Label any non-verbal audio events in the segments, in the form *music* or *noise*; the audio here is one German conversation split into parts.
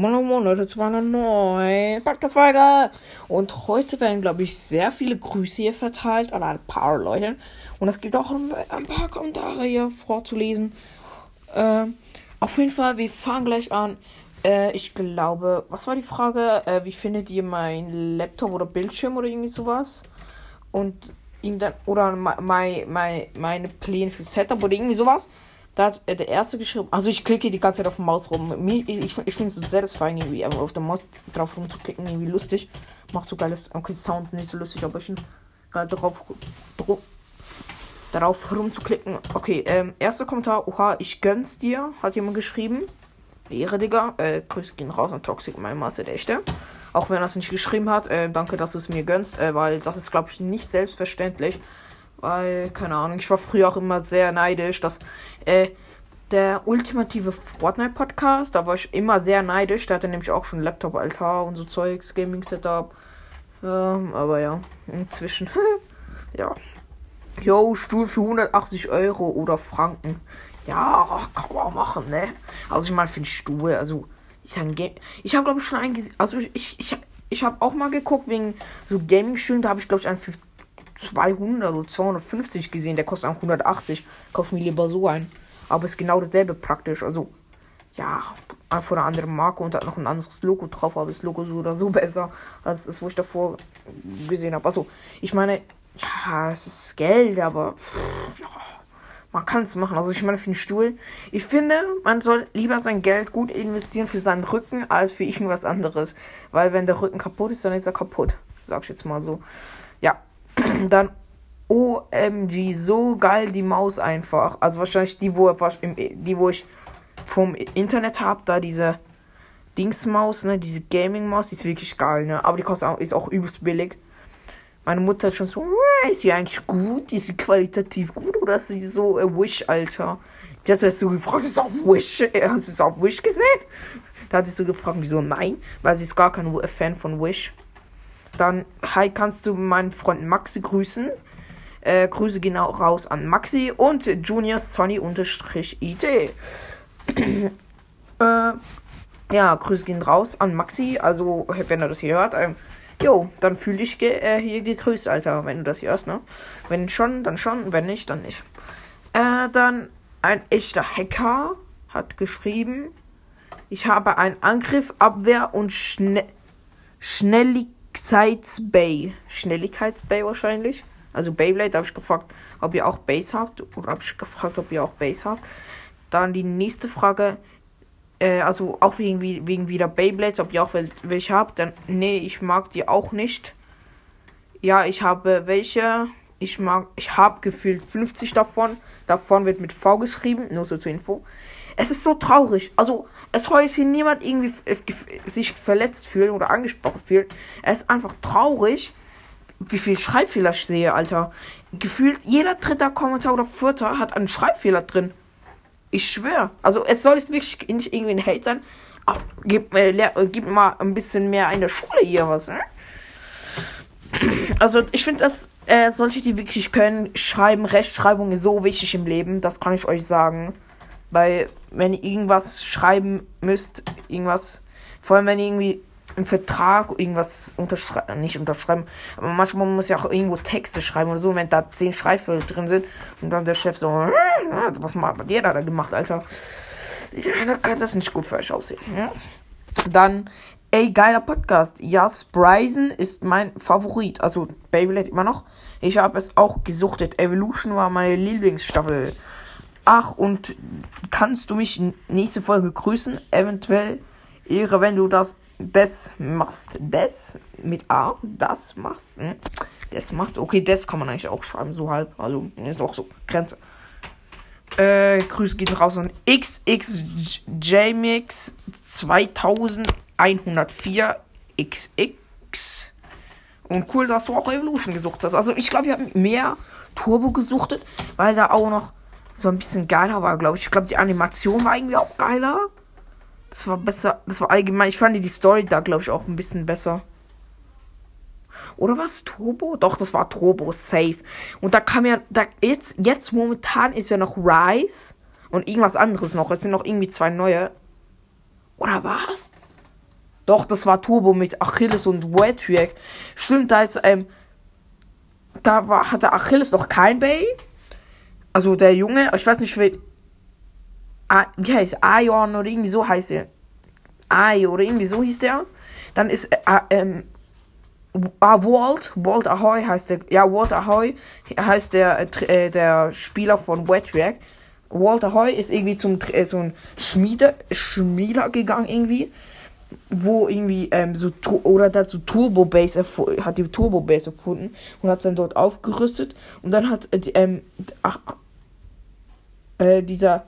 Moin Moin Leute zu einer neuen Podcast-Folge. Und heute werden, glaube ich, sehr viele Grüße hier verteilt an ein paar Leute. Und es gibt auch ein, paar Kommentare hier vorzulesen. Äh, auf jeden Fall, wir fangen gleich an. Äh, ich glaube, was war die Frage? Äh, wie findet ihr mein Laptop oder Bildschirm oder irgendwie sowas? Und irgendein, oder mein, mein, meine Pläne für Setup oder irgendwie sowas. Da hat äh, der erste geschrieben, also ich klicke die ganze Zeit auf der Maus rum. ich, ich, finde es so satisfying irgendwie, aber auf der Maus drauf rumzuklicken, irgendwie lustig. Macht so geiles, okay, Sounds nicht so lustig, aber ich geil drauf, drauf, darauf rumzuklicken. Okay, ähm, erster Kommentar, oha, ich gönn's dir, hat jemand geschrieben. Ehre, Digga. Äh, Grüße gehen raus an Toxic, mein Master der Echte. Auch wenn er es nicht geschrieben hat, äh, danke, dass du es mir gönnst, äh, weil das ist, glaube ich, nicht selbstverständlich. Weil, keine Ahnung, ich war früher auch immer sehr neidisch, dass äh, der ultimative Fortnite-Podcast, da war ich immer sehr neidisch. Der hatte nämlich auch schon Laptop-Altar und so Zeugs, Gaming-Setup. Ähm, aber ja, inzwischen, *laughs* ja. Yo, Stuhl für 180 Euro oder Franken. Ja, kann man machen, ne? Also ich meine, für den Stuhl, also ich habe ich habe glaube ich schon einen also ich ich ich habe auch mal geguckt wegen so Gaming Stühlen, da habe ich glaube ich einen für 200 oder 250 gesehen, der kostet auch 180. Kauf mir lieber so ein. Aber ist genau dasselbe praktisch. Also, ja, von einer anderen Marke und hat noch ein anderes Logo drauf, aber das Logo so oder so *laughs* besser als das, wo ich davor gesehen habe. Also, ich meine, ja, es ist Geld, aber pff, ja, man kann es machen. Also, ich meine, für den Stuhl, ich finde, man soll lieber sein Geld gut investieren für seinen Rücken als für irgendwas anderes. Weil, wenn der Rücken kaputt ist, dann ist er kaputt. Sag ich jetzt mal so. Dann OMG, so geil die Maus einfach. Also wahrscheinlich die, wo, die, wo ich vom Internet habe, da diese Dingsmaus, ne, diese Gaming-Maus, die ist wirklich geil, ne. Aber die kostet auch, ist auch übelst billig. Meine Mutter hat schon so, ist sie eigentlich gut? Ist sie qualitativ gut oder ist sie so a Wish, Alter? Die hat so gefragt, ist auf Wish, äh, hast du es auf Wish gesehen? Da hat sie so gefragt, wieso nein? Weil sie ist gar kein Fan von Wish. Dann, hi, kannst du meinen Freund Maxi grüßen? Äh, Grüße genau raus an Maxi und Junior Sonny unterstrich IT. *clears throat* äh, ja, Grüße gehen raus an Maxi. Also, wenn er das hier hört, ähm, jo, dann fühl dich ge äh, hier gegrüßt, Alter, wenn du das hörst, ne? Wenn schon, dann schon, wenn nicht, dann nicht. Äh, dann ein echter Hacker hat geschrieben, ich habe einen Angriff, Abwehr und Schne Schnelligkeit Schnelligkeitsbay. Schnelligkeitsbay wahrscheinlich. Also Beyblade, habe ich gefragt, ob ihr auch Base habt. Oder habe ich gefragt, ob ihr auch Base habt. Dann die nächste Frage. Äh, also auch wegen, wegen wieder Beyblades, ob ihr auch wel welche habt. Dann, nee, ich mag die auch nicht. Ja, ich habe welche. Ich mag, ich habe gefühlt 50 davon. Davon wird mit V geschrieben, nur so zur Info. Es ist so traurig. Also, es soll sich niemand irgendwie sich verletzt fühlen oder angesprochen fühlen. Es ist einfach traurig, wie viel Schreibfehler ich sehe, Alter. Gefühlt jeder dritte Kommentar oder vierter hat einen Schreibfehler drin. Ich schwöre. Also es soll jetzt wirklich nicht irgendwie ein Hate sein. Aber gib, äh, gib mal ein bisschen mehr in der Schule hier was, ne? Also ich finde, dass äh, solche, die wirklich können, schreiben, Rechtschreibung ist so wichtig im Leben. Das kann ich euch sagen. Weil, wenn ihr irgendwas schreiben müsst, irgendwas, vor allem wenn ihr irgendwie einen Vertrag irgendwas unterschreiben, nicht unterschreiben, aber manchmal muss ja auch irgendwo Texte schreiben oder so, wenn da zehn Schreibfehler drin sind und dann der Chef so, was hat der da gemacht, Alter? Ja, da kann das nicht gut für euch aussehen. Ja? Dann, ey, geiler Podcast. Ja, Spryzen ist mein Favorit. Also, Beyblade immer noch. Ich habe es auch gesuchtet. Evolution war meine Lieblingsstaffel. Ach, und kannst du mich nächste Folge grüßen? Eventuell Ehre, wenn du das des machst. Des mit A, das machst. Hm? Das machst. Okay, das kann man eigentlich auch schreiben, so halb. Also ist auch so. Grenze. Äh, Grüße gehen raus an XXJMix 2104 XX. Und cool, dass du auch Evolution gesucht hast. Also ich glaube, wir haben mehr Turbo gesuchtet, weil da auch noch so ein bisschen geiler war, glaube ich. Ich glaube, die Animation war irgendwie auch geiler. Das war besser. Das war allgemein. Ich fand die Story da, glaube ich, auch ein bisschen besser. Oder war es Turbo? Doch, das war Turbo, safe. Und da kam ja, da jetzt, jetzt momentan ist ja noch Rise und irgendwas anderes noch. Es sind noch irgendwie zwei neue. Oder was? Doch, das war Turbo mit Achilles und Wetwig. Stimmt, da ist, ähm, da war, hatte Achilles noch kein Bay. Also der Junge, ich weiß nicht, wie, wie heißt Aion oder irgendwie so heißt er. Ai oder irgendwie so hieß der. Dann ist, äh, ähm, Ah, Walt, Walt Ahoy heißt der, ja, Walt Ahoy heißt der, äh, der Spieler von Wetwag. Walt Ahoy ist irgendwie zum, äh, so ein Schmiede, Schmieder gegangen irgendwie, wo irgendwie, ähm, so, oder dazu Turbo Base, hat die Turbo Base erfunden und hat dann dort aufgerüstet und dann hat, äh, ähm, ach, äh, dieser,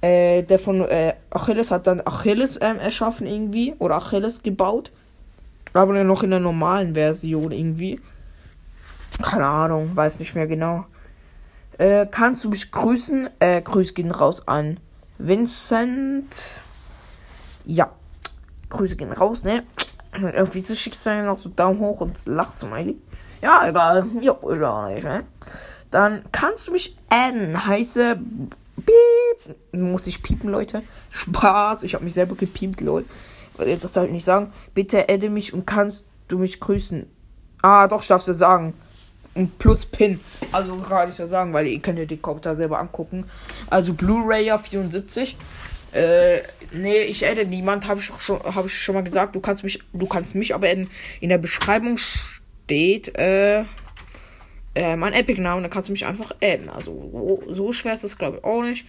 äh, der von, äh, Achilles hat dann Achilles, ähm, erschaffen irgendwie, oder Achilles gebaut aber noch in der normalen Version irgendwie. Keine Ahnung, weiß nicht mehr genau. Äh, kannst du mich grüßen? Äh, Grüße gehen raus an Vincent. Ja. Grüße gehen raus, ne? Irgendwie so schickst du dann noch so Daumen hoch und Lachsmiley. Ja, egal. Ja, egal, ne? Dann kannst du mich adden. Heiße. Piep. Muss ich piepen, Leute? Spaß. Ich habe mich selber gepiept, lol das darf ich nicht sagen. Bitte adde mich und kannst du mich grüßen. Ah, doch, ich darf es ja sagen. Und plus Pin. Also gerade ich ja sagen, weil ihr könnt ja die Kommentare selber angucken. Also Blu-ray 74. Äh, nee, ich adde niemand, habe ich schon, habe ich schon mal gesagt. Du kannst mich, du kannst mich aber adden. In der Beschreibung steht, äh, äh, mein Epic-Name, dann kannst du mich einfach adden. Also so, schwer ist das, glaube ich, auch nicht.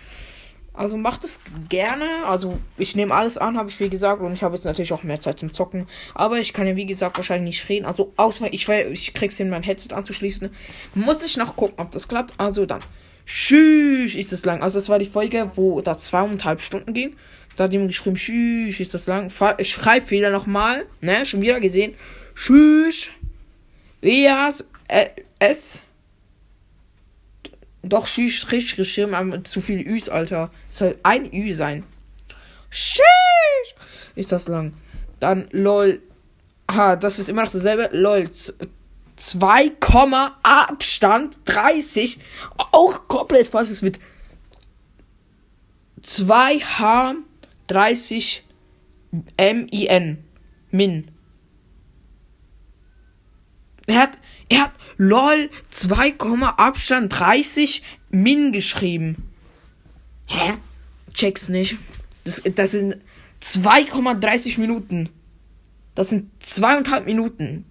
Also macht es gerne. Also ich nehme alles an, habe ich wie gesagt. Und ich habe jetzt natürlich auch mehr Zeit zum Zocken. Aber ich kann ja wie gesagt wahrscheinlich nicht reden. Also außer ich, ich krieg's hin, mein Headset anzuschließen. Muss ich noch gucken, ob das klappt. Also dann. Tschüss, ist das lang. Also das war die Folge, wo das zweieinhalb Stunden ging. Da hat jemand geschrieben, tschüss, ist das lang. Schreibfehler nochmal. Ne, schon wieder gesehen. Tschüss. Wie hat äh, es doch, schieß richtig aber zu viel Üs, Alter. Es soll ein Ü sein. Sheesh! Ist das lang. Dann lol. Ha, das ist immer noch dasselbe. Lol. 2, Abstand 30. Auch komplett falsch. Es wird 2H 30 M-I-N. Min. Er hat, er hat LOL 2, Abstand 30 Min geschrieben. Hä? Check's nicht. Das, das sind 2,30 Minuten. Das sind zweieinhalb Minuten.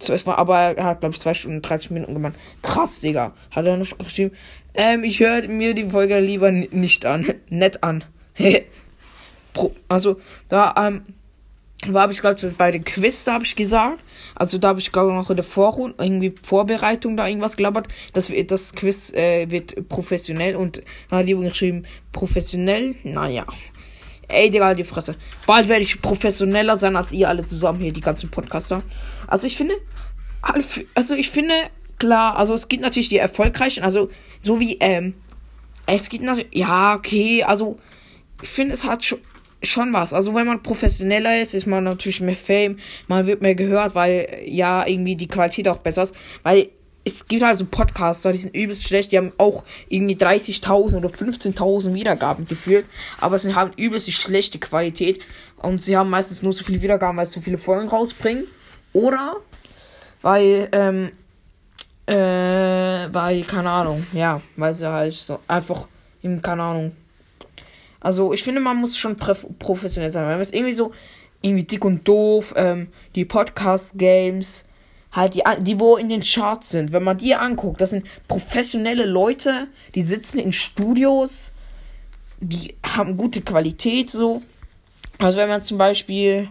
Es war aber, er hat, glaube ich, 2 Stunden 30 Minuten gemacht. Krass, Digga. Hat er noch geschrieben. Ähm, ich höre mir die Folge lieber nicht an. *laughs* Nett an. *laughs* also, da, ähm, war, habe ich glaube bei den Quiz, da habe ich gesagt. Also da habe ich glaube noch in der Vorrunde, irgendwie Vorbereitung da irgendwas gelabert. Das, das Quiz äh, wird professionell und da hat jemand geschrieben, professionell, naja. Ey, Digga, die Fresse. Bald werde ich professioneller sein als ihr alle zusammen hier, die ganzen Podcaster. Also ich finde, also ich finde, klar, also es gibt natürlich die erfolgreichen, also so wie, ähm, es gibt natürlich, ja, okay, also ich finde, es hat schon, schon was. Also wenn man professioneller ist, ist man natürlich mehr Fame, man wird mehr gehört, weil ja irgendwie die Qualität auch besser ist. Weil es gibt also Podcaster, die sind übelst schlecht, die haben auch irgendwie 30.000 oder 15.000 Wiedergaben gefühlt, aber sie haben übelst schlechte Qualität und sie haben meistens nur so viele Wiedergaben, weil sie so viele Folgen rausbringen. Oder weil, ähm, äh, weil, keine Ahnung, ja, weil sie halt so einfach, keine Ahnung, also ich finde, man muss schon professionell sein. Wenn man es irgendwie so, irgendwie dick und doof, ähm, die Podcast-Games, halt die, die wo in den Charts sind, wenn man die anguckt, das sind professionelle Leute, die sitzen in Studios, die haben gute Qualität so. Also wenn man zum Beispiel,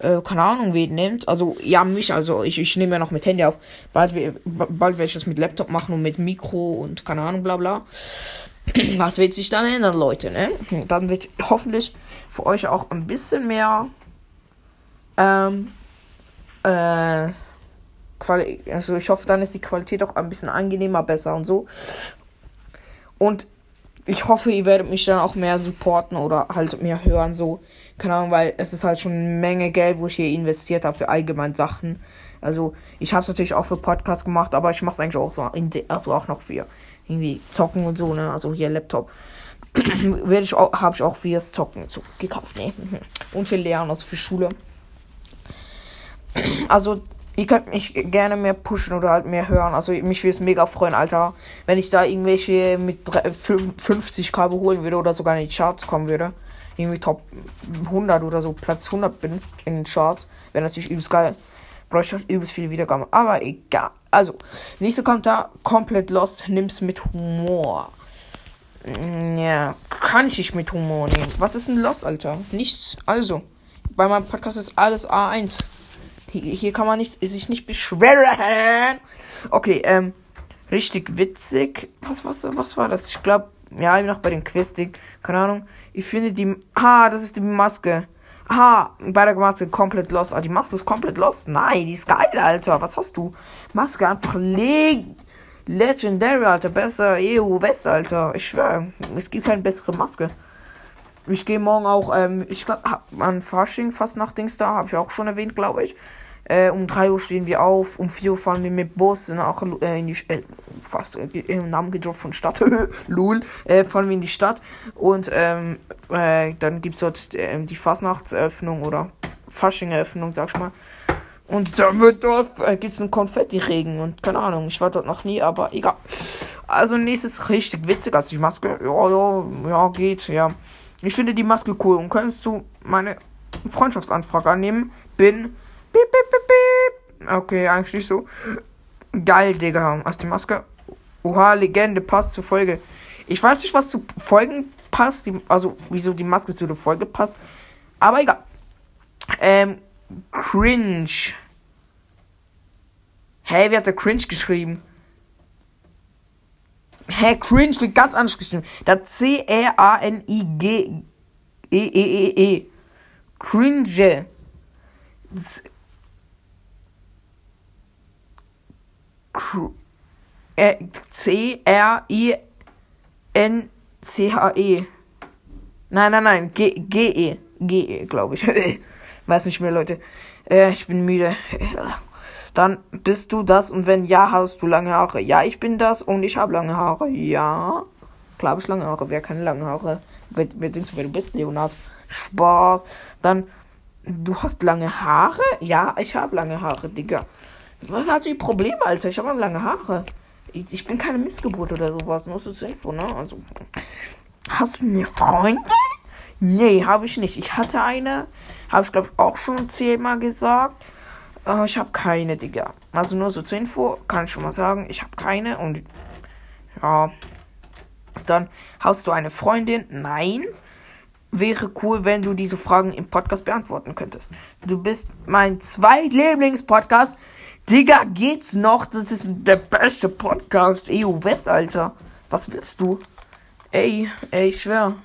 äh, keine Ahnung, wen nimmt, also ja, mich, also ich, ich nehme ja noch mit Handy auf, bald, bald werde ich das mit Laptop machen und mit Mikro und keine Ahnung, bla bla. *clears throat* Was wird sich dann ändern, Leute, ne? Dann wird hoffentlich für euch auch ein bisschen mehr ähm, äh, also ich hoffe, dann ist die Qualität auch ein bisschen angenehmer, besser und so. Und ich hoffe, ihr werdet mich dann auch mehr supporten oder halt mehr hören, so. Keine Ahnung, weil es ist halt schon eine Menge Geld, wo ich hier investiert habe für allgemein Sachen. Also, ich habe es natürlich auch für Podcasts gemacht, aber ich mache es eigentlich auch so, also auch noch für irgendwie zocken und so, ne? Also hier Laptop. *clears throat* werde ich habe ich auch fürs Zocken so gekauft. Nee. Und für Lernen, also für Schule. *clears throat* Also, ihr könnt mich gerne mehr pushen oder halt mehr hören. Also, mich würde es mega freuen, Alter. Wenn ich da irgendwelche mit 50k holen würde oder sogar in die Charts kommen würde. Irgendwie Top 100 oder so, Platz 100 bin in den Charts. Wäre natürlich übelst geil. Bräuchte ich übelst viele Wiedergaben. Aber egal. Also, nächste kommt da. Komplett lost. Nimm's mit Humor. Mm, ja, kann ich nicht mit Humor nehmen. Was ist ein Lost, Alter? Nichts. Also, bei meinem Podcast ist alles A1. Hier, kann man nicht, sich nicht beschweren. Okay, ähm, richtig witzig. Was, was, was war das? Ich glaube, ja, noch bei den Questing. Keine Ahnung. Ich finde die, ah, das ist die Maske. Aha, bei der Maske komplett lost. Ah, die Maske ist komplett lost. Nein, die ist geil, Alter. Was hast du? Maske einfach legen. Legendary, Alter. Besser EU West, Alter. Ich schwöre, es gibt keine bessere Maske. Ich gehe morgen auch, ähm, ich glaube, an Fasching fast nach Dings da, habe ich auch schon erwähnt, glaube ich. Äh, um 3 Uhr stehen wir auf, um 4 Uhr fahren wir mit Bus nach, äh, in die, äh, fast äh, im Namen gedroppt von Stadt, *laughs* Lul, äh, fahren wir in die Stadt und ähm, äh, dann gibt es dort äh, die Fastnachtseröffnung oder Fasching-Eröffnung, sag ich mal. Und da wird dort, äh, gibt es einen Konfetti-Regen und keine Ahnung, ich war dort noch nie, aber egal. Also nächstes richtig witzig, also die Maske, ja, ja, ja, geht, ja. Ich finde die Maske cool und könntest du meine Freundschaftsanfrage annehmen? Bin, piep, piep, piep, piep. Okay, eigentlich nicht so. Geil, Digga, also die Maske, oha, Legende, passt zur Folge. Ich weiß nicht, was zu Folgen passt, die, also wieso die Maske zu der Folge passt, aber egal. Ähm, Cringe. Hey, wer hat da Cringe geschrieben? Hä, Cringe wird ganz anders geschrieben. Da C-R-A-N-I-G E-E-E-E. Cringe. C-R-I-N-C-H-E. Nein, nein, nein. G-E. G-E, glaube ich. *laughs* Weiß nicht mehr, Leute. Äh, ich bin müde. *laughs* Dann bist du das und wenn ja, hast du lange Haare. Ja, ich bin das und ich habe lange Haare. Ja. Klar ich lange Haare. Wer keine lange Haare? Wer, wer denkst du, wer du bist, Leonard? Spaß. Dann, du hast lange Haare? Ja, ich habe lange Haare, Digga. Was hat die Probleme, Alter? Ich habe lange Haare. Ich, ich, bin keine Missgeburt oder sowas. Nur so zur Info, ne? Also, hast du eine Freundin? Nee, habe ich nicht. Ich hatte eine. Habe ich, glaube ich, auch schon zehnmal gesagt. Äh, ich habe keine, Digga. Also nur so zur Info, kann ich schon mal sagen. Ich habe keine. Und ja. Dann hast du eine Freundin? Nein. Wäre cool, wenn du diese Fragen im Podcast beantworten könntest. Du bist mein zweitlieblings-Podcast. Digga, geht's noch? Das ist der beste Podcast. EU West, Alter. Was willst du? Ey, ey, ich schwör.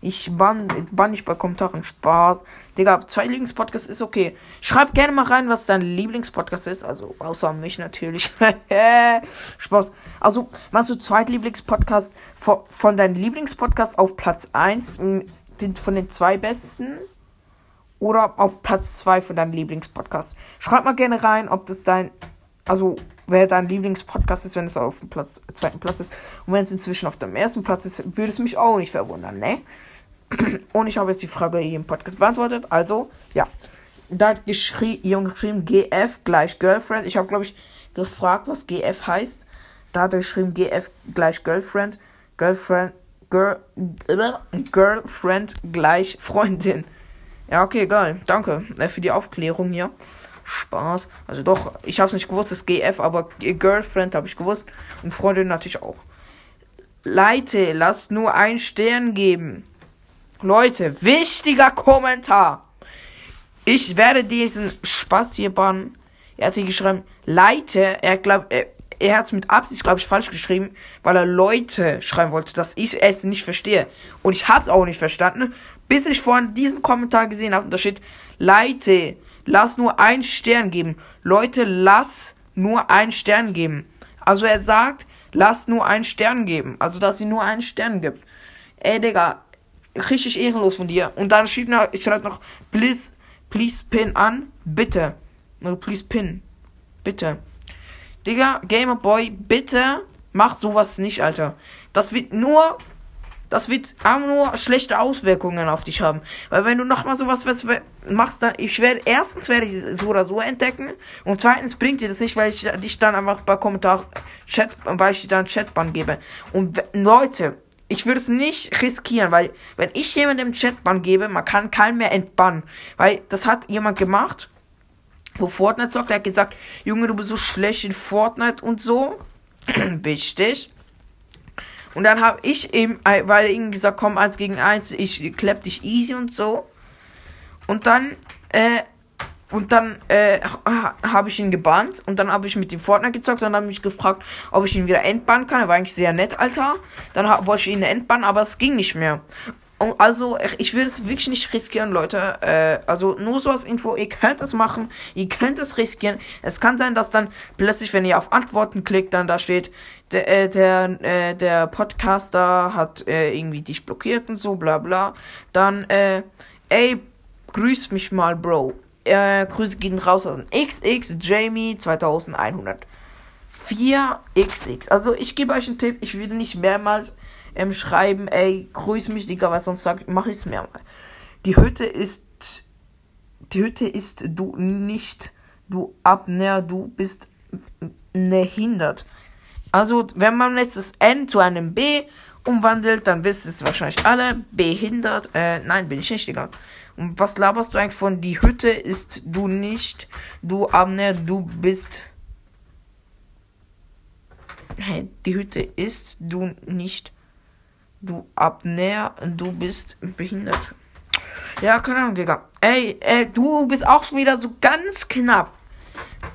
Ich bann, bann nicht bei Kommentaren. Spaß. Digga, zwei Lieblingspodcast ist okay. Schreib gerne mal rein, was dein Lieblingspodcast ist. Also, außer mich natürlich. *laughs* Spaß. Also, machst du Zweitlieblingspodcast von, von deinem Lieblingspodcast auf Platz 1 von den zwei besten? Oder auf Platz 2 von deinem Lieblingspodcast? Schreib mal gerne rein, ob das dein. Also, wer dein Lieblingspodcast ist, wenn es auf dem Platz, zweiten Platz ist. Und wenn es inzwischen auf dem ersten Platz ist, würde es mich auch nicht verwundern, ne? *clears throat* Und ich habe jetzt die Frage hier im Podcast beantwortet. Also, ja. Da hat geschrie jemand geschrieben, GF gleich Girlfriend. Ich habe, glaube ich, gefragt, was GF heißt. Da hat er geschrieben, GF gleich Girlfriend. Girlfriend, Girl, Girlfriend gleich Freundin. Ja, okay, geil. Danke äh, für die Aufklärung hier. Spaß. Also doch, ich habe es nicht gewusst, das GF, aber Girlfriend habe ich gewusst. Und Freundin natürlich auch. Leute, lasst nur einen Stern geben. Leute, wichtiger Kommentar. Ich werde diesen Spaß hier bannen. Er hat hier geschrieben, Leute, er glaubt, er, er hat es mit Absicht, glaube ich, falsch geschrieben, weil er Leute schreiben wollte, dass ich es nicht verstehe. Und ich habe es auch nicht verstanden, bis ich vorhin diesen Kommentar gesehen habe. Und da steht, Leute, lass nur einen Stern geben. Leute, lass nur einen Stern geben. Also er sagt, lass nur einen Stern geben. Also, dass sie nur einen Stern gibt. Ey, Digga, richtig ehrenlos von dir. Und dann steht noch, ich schreibe noch, please, please pin an, bitte. No, please pin. Bitte. Digga, Gamerboy, bitte mach sowas nicht, Alter. Das wird nur das wird auch nur schlechte Auswirkungen auf dich haben. Weil wenn du nochmal sowas machst, dann, ich werde, erstens werde ich so oder so entdecken und zweitens bringt dir das nicht, weil ich dich dann einfach bei Kommentar Chat, weil ich dir dann Chatban gebe. Und Leute, ich würde es nicht riskieren, weil wenn ich jemandem Chatban gebe, man kann keinen mehr entbannen. Weil das hat jemand gemacht, wo Fortnite zockt, der hat gesagt, Junge, du bist so schlecht in Fortnite und so. *clears throat* Wichtig. Und dann habe ich eben, äh, weil irgendwie gesagt, komm, eins gegen eins, ich klepp dich easy und so. Und dann, äh, und dann äh, habe ich ihn gebannt und dann habe ich mit ihm Fortnite gezockt. Dann habe ich mich gefragt, ob ich ihn wieder entbannen kann. Er war eigentlich sehr nett, Alter. Dann wollte ich ihn entbannen, aber es ging nicht mehr. Und also, ich will es wirklich nicht riskieren, Leute. Äh, also, nur so als Info, ihr könnt es machen, ihr könnt es riskieren. Es kann sein, dass dann plötzlich, wenn ihr auf Antworten klickt, dann da steht, der, äh, der, äh, der Podcaster hat äh, irgendwie dich blockiert und so, bla bla. Dann, äh, ey, grüß mich mal, Bro. Äh, Grüße gehen raus an XX Jamie 2100. 4XX. Also, ich gebe euch einen Tipp, ich würde nicht mehrmals ähm, schreiben, ey, grüß mich, Digga, weil sonst mache ich es mehrmals. Die Hütte ist, die Hütte ist du nicht, du Abner, du bist behindert. Also, wenn man jetzt das N zu einem B umwandelt, dann wisst es wahrscheinlich alle. Behindert. Äh, nein, bin ich nicht, Digga. Und was laberst du eigentlich von die Hütte ist du nicht, du Abner, du bist. Hey, die Hütte ist du nicht, du Abner, du bist behindert. Ja, keine Ahnung, Digga. Ey, ey, du bist auch schon wieder so ganz knapp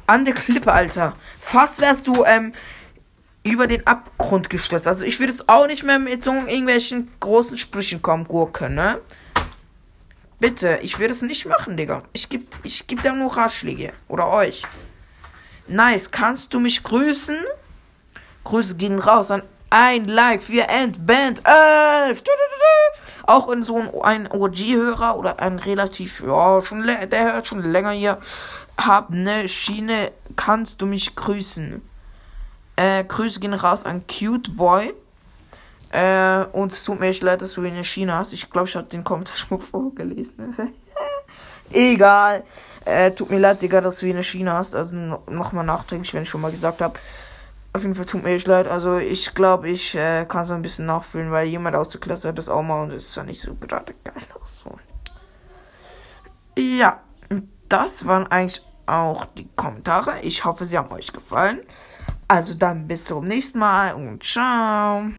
an der Klippe, Alter. Fast wärst du, ähm, über den Abgrund gestürzt. Also ich würde es auch nicht mehr mit so irgendwelchen großen Sprüchen kommen, Gurke, ne? Bitte, ich würde es nicht machen, Digga. Ich gebe ich geb dir nur Ratschläge. Oder euch. Nice, kannst du mich grüßen? Grüße gehen raus an ein Like für Endband 11. Auch in so ein, OG-Hörer oder ein relativ, ja, schon der hört schon länger hier. Hab ne Schiene, kannst du mich grüßen? Äh, Grüße gehen raus an Cute Boy. Äh, und es tut mir echt leid, dass du ihn in China hast. Ich glaube, ich habe den Kommentar *laughs* schon vorgelesen. *laughs* Egal. Äh, tut mir leid, Digga, dass du ihn in China hast. Also no nochmal nachträglich, wenn ich schon mal gesagt habe. Auf jeden Fall tut mir echt leid. Also ich glaube, ich äh, kann so ein bisschen nachfühlen, weil jemand aus der Klasse hat das auch mal und es ist ja nicht so gerade geil aus. So. Ja, das waren eigentlich auch die Kommentare. Ich hoffe, sie haben euch gefallen. Also dann bis zum nächsten Mal und ciao.